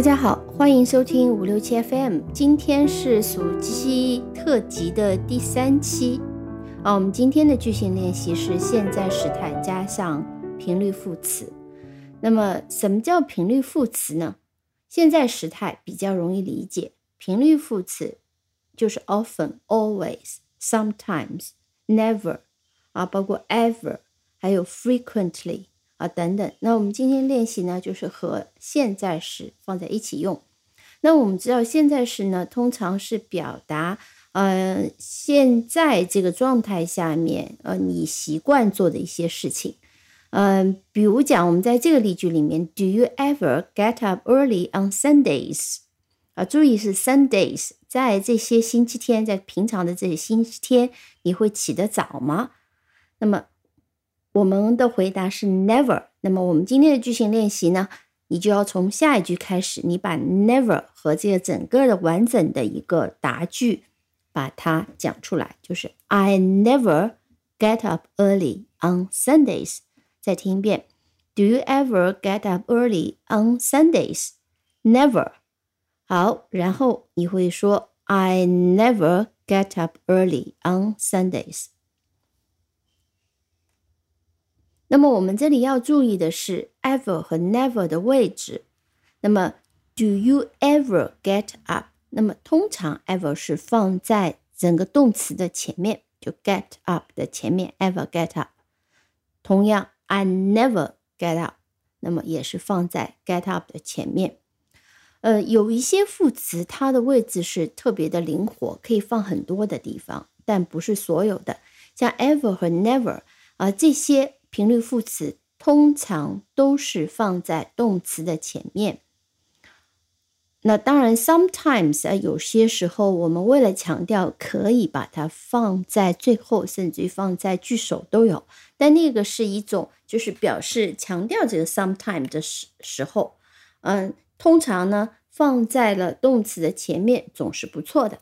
大家好，欢迎收听五六七 FM。今天是暑期特辑的第三期啊。我们今天的句型练习是现在时态加上频率副词。那么，什么叫频率副词呢？现在时态比较容易理解，频率副词就是 often、always、sometimes、never 啊，包括 ever，还有 frequently。啊，等等。那我们今天练习呢，就是和现在时放在一起用。那我们知道，现在时呢，通常是表达，呃，现在这个状态下面，呃，你习惯做的一些事情。嗯，比如讲，我们在这个例句里面，Do you ever get up early on Sundays？啊，注意是 Sundays，在这些星期天，在平常的这些星期天，你会起得早吗？那么。我们的回答是 never。那么我们今天的句型练习呢，你就要从下一句开始，你把 never 和这个整个的完整的一个答句把它讲出来，就是 I never get up early on Sundays。再听一遍，Do you ever get up early on Sundays？Never。好，然后你会说 I never get up early on Sundays。那么我们这里要注意的是 ever 和 never 的位置。那么 Do you ever get up？那么通常 ever 是放在整个动词的前面，就 get up 的前面，ever get up。同样，I never get up，那么也是放在 get up 的前面。呃，有一些副词它的位置是特别的灵活，可以放很多的地方，但不是所有的。像 ever 和 never 啊这些。频率副词通常都是放在动词的前面。那当然，sometimes 啊，有些时候我们为了强调，可以把它放在最后，甚至于放在句首都有。但那个是一种，就是表示强调这个 sometimes 的时时候，嗯，通常呢放在了动词的前面，总是不错的。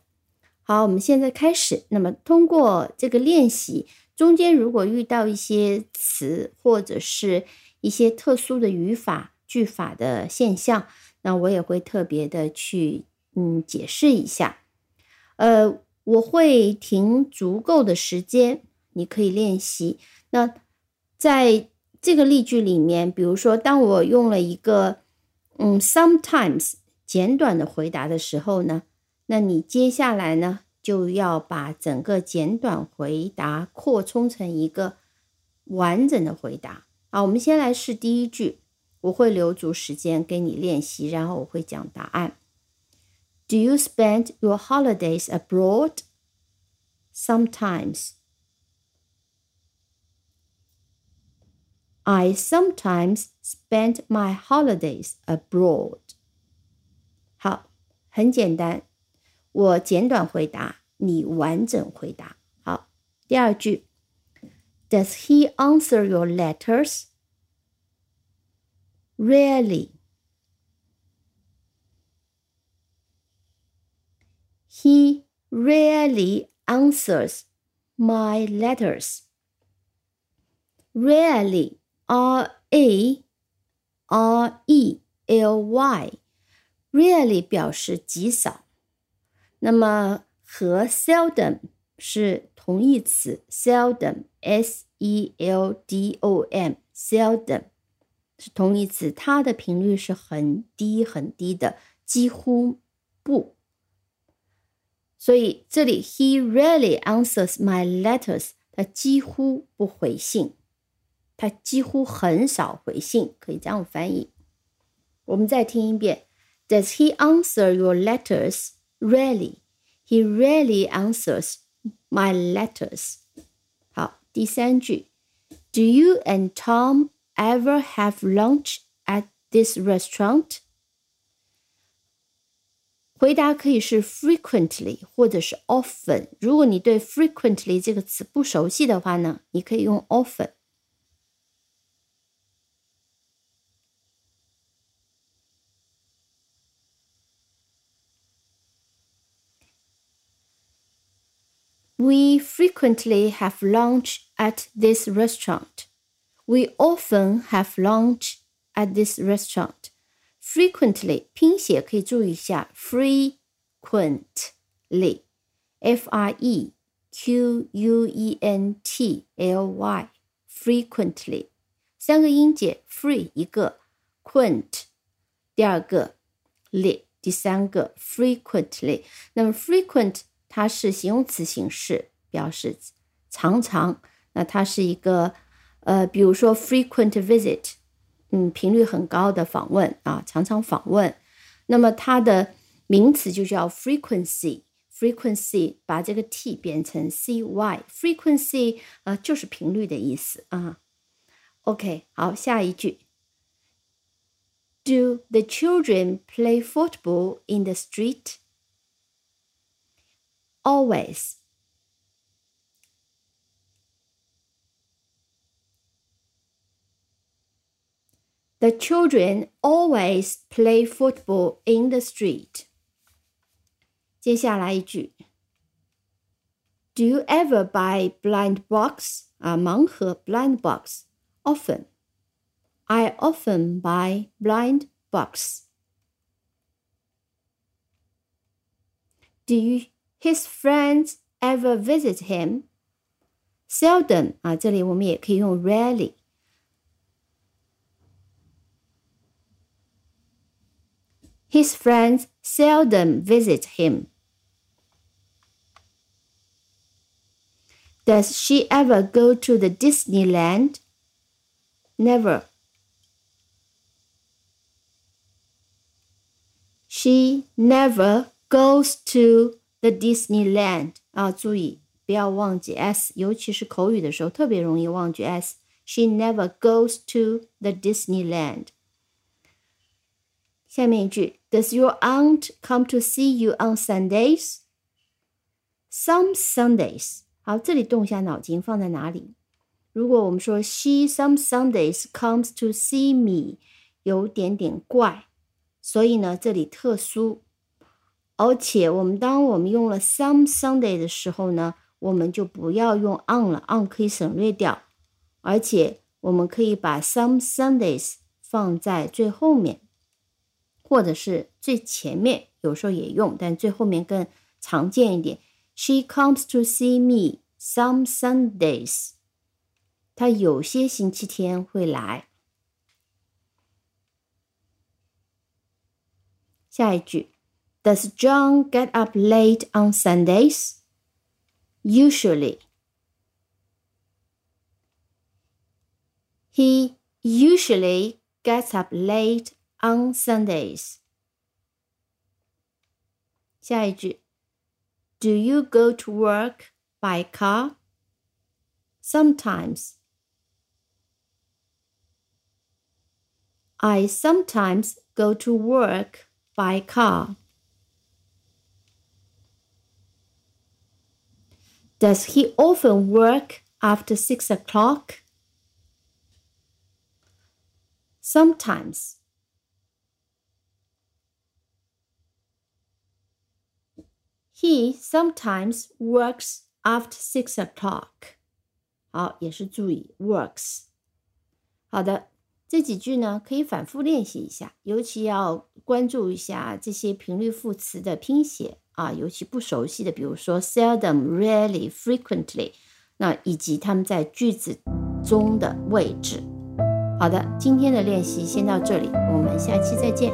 好，我们现在开始。那么通过这个练习。中间如果遇到一些词或者是一些特殊的语法句法的现象，那我也会特别的去嗯解释一下。呃，我会停足够的时间，你可以练习。那在这个例句里面，比如说当我用了一个嗯 sometimes 简短的回答的时候呢，那你接下来呢？就要把整个简短回答扩充成一个完整的回答。好，我们先来试第一句，我会留足时间给你练习，然后我会讲答案。Do you spend your holidays abroad? Sometimes. I sometimes spend my holidays abroad. 好，很简单。 我简短回答，你完整回答。好，第二句，Does he answer your letters? Rarely. He rarely answers my letters. Rarely, R A R E L Y, rarely 表示极少。 那么和 seldom 是同义词，seldom，s e l d o m，seldom 是同义词，它的频率是很低很低的，几乎不。所以这里 he rarely answers my letters，他几乎不回信，他几乎很少回信，可以这样翻译。我们再听一遍，Does he answer your letters？Rarely, he rarely answers my letters. 好，第三句，Do you and Tom ever have lunch at this restaurant？回答可以是 frequently 或者是 often。如果你对 frequently 这个词不熟悉的话呢，你可以用 often。 We frequently have lunch at this restaurant. We often have lunch at this restaurant. frequently 拼写可以注意一下，frequently，f r e q u e n t l y，frequently 三个音节，free 一个，quent 第二个，ly 第三个，frequently。那么 frequent 它是形容词形式，表示常常。那它是一个呃，比如说 frequent visit。嗯，频率很高的访问啊，常常访问。那么它的名词就叫 frequency，frequency 把这个 t 变成 cy，frequency 呃就是频率的意思啊。OK，好，下一句。Do the children play football in the street? Always. The children always play football in the street. 接下来一句，Do you ever buy blind box 啊盲盒 blind box often? I often buy blind box. Do you, his friends ever visit him? Seldom 啊，这里我们也可以用 rarely。His friends seldom visit him. Does she ever go to the Disneyland? Never. She never goes to the Disneyland 啊，注意不要忘记 s，尤其是口语的时候特别容易忘记 s。She never goes to the Disneyland. 下面一句，Does your aunt come to see you on Sundays? Some Sundays。好，这里动一下脑筋，放在哪里？如果我们说 She some Sundays comes to see me，有点点怪，所以呢，这里特殊。 而且我们当我们用了 some Sunday 的时候呢，我们就不要用 on 了，on 可以省略掉。而且我们可以把 some Sundays 放在最后面。或者是最前面，有时候也用，但最后面更常见一点。She comes to see me some Sundays。她有些星期天会来。下一句 ，Does John get up late on Sundays? Usually. He usually gets up late on Sundays. 下一句，Do you go to work by car? Sometimes. I sometimes go to work by car. Does he often work after six o'clock? Sometimes. He sometimes works after six o'clock。好，也是注意 works。好的，这几句呢可以反复练习一下，尤其要关注一下这些频率副词的拼写 啊，尤其不熟悉的，比如说 seldom、rarely、frequently，那以及他们在句子中的位置。好的，今天的练习先到这里，我们下期再见。